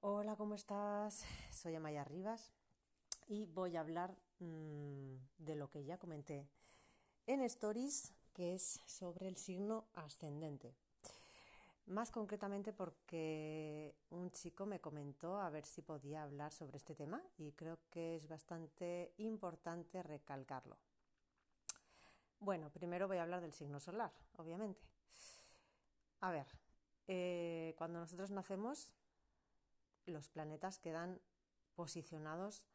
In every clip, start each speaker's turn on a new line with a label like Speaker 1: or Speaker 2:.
Speaker 1: Hola, ¿cómo estás? Soy Amaya Rivas y voy a hablar mmm, de lo que ya comenté en Stories, que es sobre el signo ascendente. Más concretamente porque un chico me comentó a ver si podía hablar sobre este tema y creo que es bastante importante recalcarlo. Bueno, primero voy a hablar del signo solar, obviamente. A ver, eh, cuando nosotros nacemos, los planetas quedan posicionados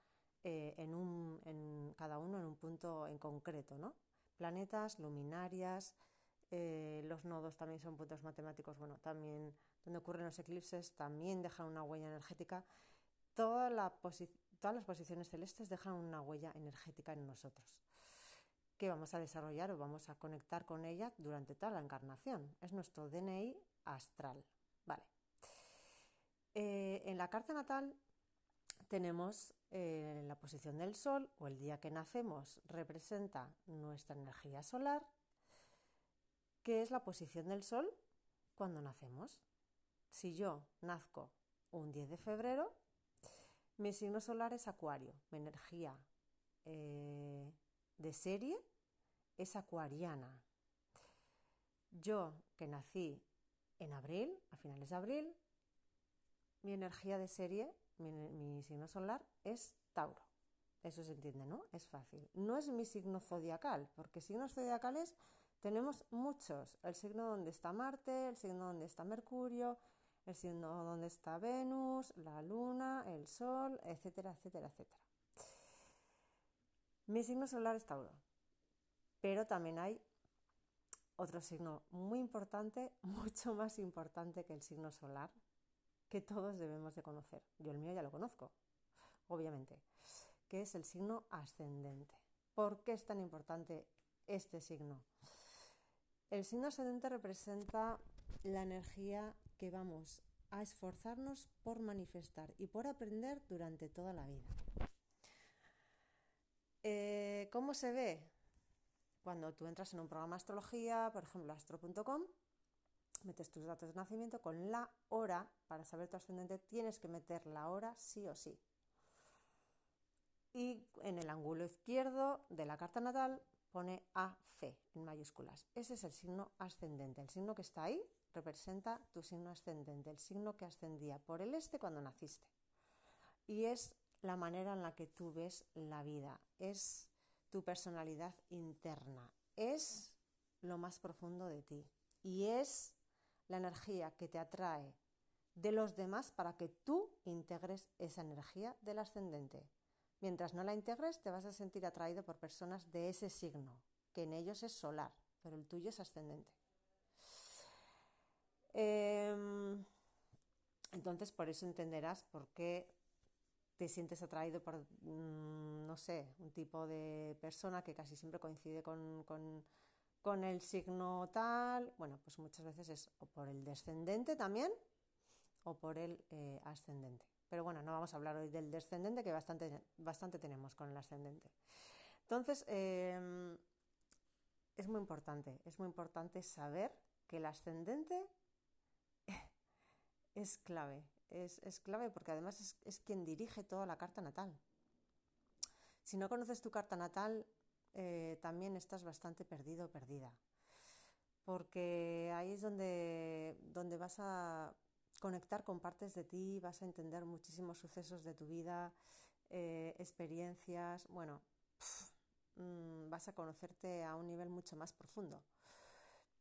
Speaker 1: eh, en, un, en cada uno en un punto en concreto, ¿no? Planetas, luminarias, eh, los nodos también son puntos matemáticos, bueno, también donde ocurren los eclipses también dejan una huella energética. Todas las posiciones celestes dejan una huella energética en nosotros que vamos a desarrollar o vamos a conectar con ella durante toda la encarnación. Es nuestro DNI astral. Vale. Eh, en la carta natal tenemos eh, la posición del Sol o el día que nacemos representa nuestra energía solar, que es la posición del Sol cuando nacemos. Si yo nazco un 10 de febrero, mi signo solar es Acuario, mi energía eh, de serie es acuariana. Yo que nací en abril, a finales de abril, mi energía de serie, mi, signo solar es Tauro. Eso se entiende, ¿no? Es fácil. No es mi signo zodiacal, porque signos zodiacales tenemos muchos. El signo donde está Marte, el signo donde está Mercurio, el signo donde está Venus, la Luna, el Sol, etcétera, etcétera, etcétera. Mi signo solar es Tauro, pero también hay otro signo muy importante, mucho más importante que el signo solar, que todos debemos de conocer. Yo el mío ya lo conozco, obviamente, que es el signo ascendente. ¿Por qué es tan importante este signo? El signo ascendente representa la energía que vamos a esforzarnos por manifestar y por aprender durante toda la vida. Eh, ¿Cómo se ve? Cuando tú entras en un programa de astrología, por ejemplo, astro.com, metes tus datos de nacimiento con la hora, para saber tu ascendente tienes que meter la hora sí o sí. Y en el ángulo izquierdo de la carta natal pone AC en mayúsculas. Ese es el signo ascendente. El signo que está ahí representa tu signo ascendente, el signo que ascendía por el este cuando naciste. Y es la manera en la que tú ves la vida, es tu personalidad interna, es lo más profundo de ti y es la energía que te atrae de los demás para que tú integres esa energía del ascendente. Mientras no la integres, te vas a sentir atraído por personas de ese signo, que en ellos es solar, pero el tuyo es ascendente. Em, entonces, por eso entenderás por qué te sientes atraído por, mm, no sé, un tipo de persona que casi siempre coincide con con el signo tal, bueno, pues muchas veces es o por el descendente también o por el eh, ascendente. Pero bueno, no vamos a hablar hoy del descendente, que bastante, bastante tenemos con el ascendente. Entonces, em, es muy importante, es muy importante saber que el ascendente es clave, es, clave porque además es, es quien dirige toda la carta natal. Si no conoces tu carta natal, eh, también estás bastante perdido o perdida. Porque ahí es donde, donde vas a conectar con partes de ti, vas a entender muchísimos sucesos de tu vida, eh, experiencias, bueno, mm, vas a conocerte a un nivel mucho más profundo.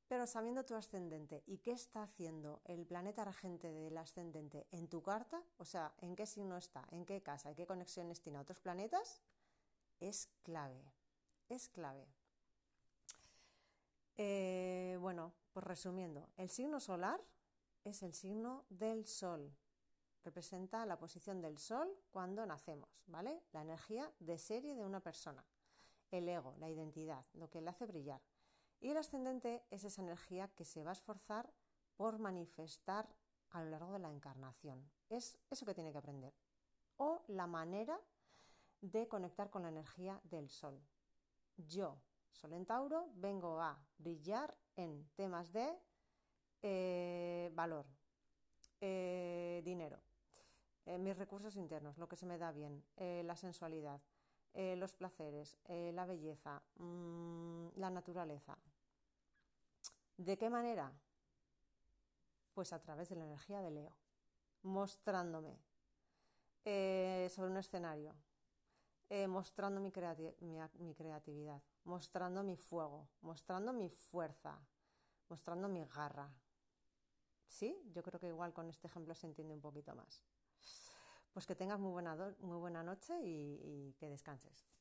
Speaker 1: Pero sabiendo tu ascendente y qué está haciendo el planeta regente del ascendente en tu carta, o sea, en qué signo está, en qué casa, en qué conexiones tiene a otros planetas, es clave es clave. Eh, bueno, pues resumiendo, el signo solar es el signo del Sol. Representa la posición del Sol cuando nacemos, ¿vale? La energía de serie de una persona, el ego, la identidad, lo que le hace brillar. Y el ascendente es esa energía que se va a esforzar por manifestar a lo largo de la encarnación. Es eso que tiene que aprender. O la manera de conectar con la energía del Sol yo, Sol en Tauro, vengo a brillar en temas de eh, valor, eh, dinero, eh, mis recursos internos, lo que se me da bien, la sensualidad, los placeres, la belleza, mmm, la naturaleza. ¿De qué manera? Pues a través de la energía de Leo, mostrándome sobre un escenario, mostrando mi, mi, creatividad, mostrando mi fuego, mostrando mi fuerza, mostrando mi garra. ¿Sí? Yo creo que igual con este ejemplo se entiende un poquito más. Pues que tengas muy buena, muy buena noche y que descanses.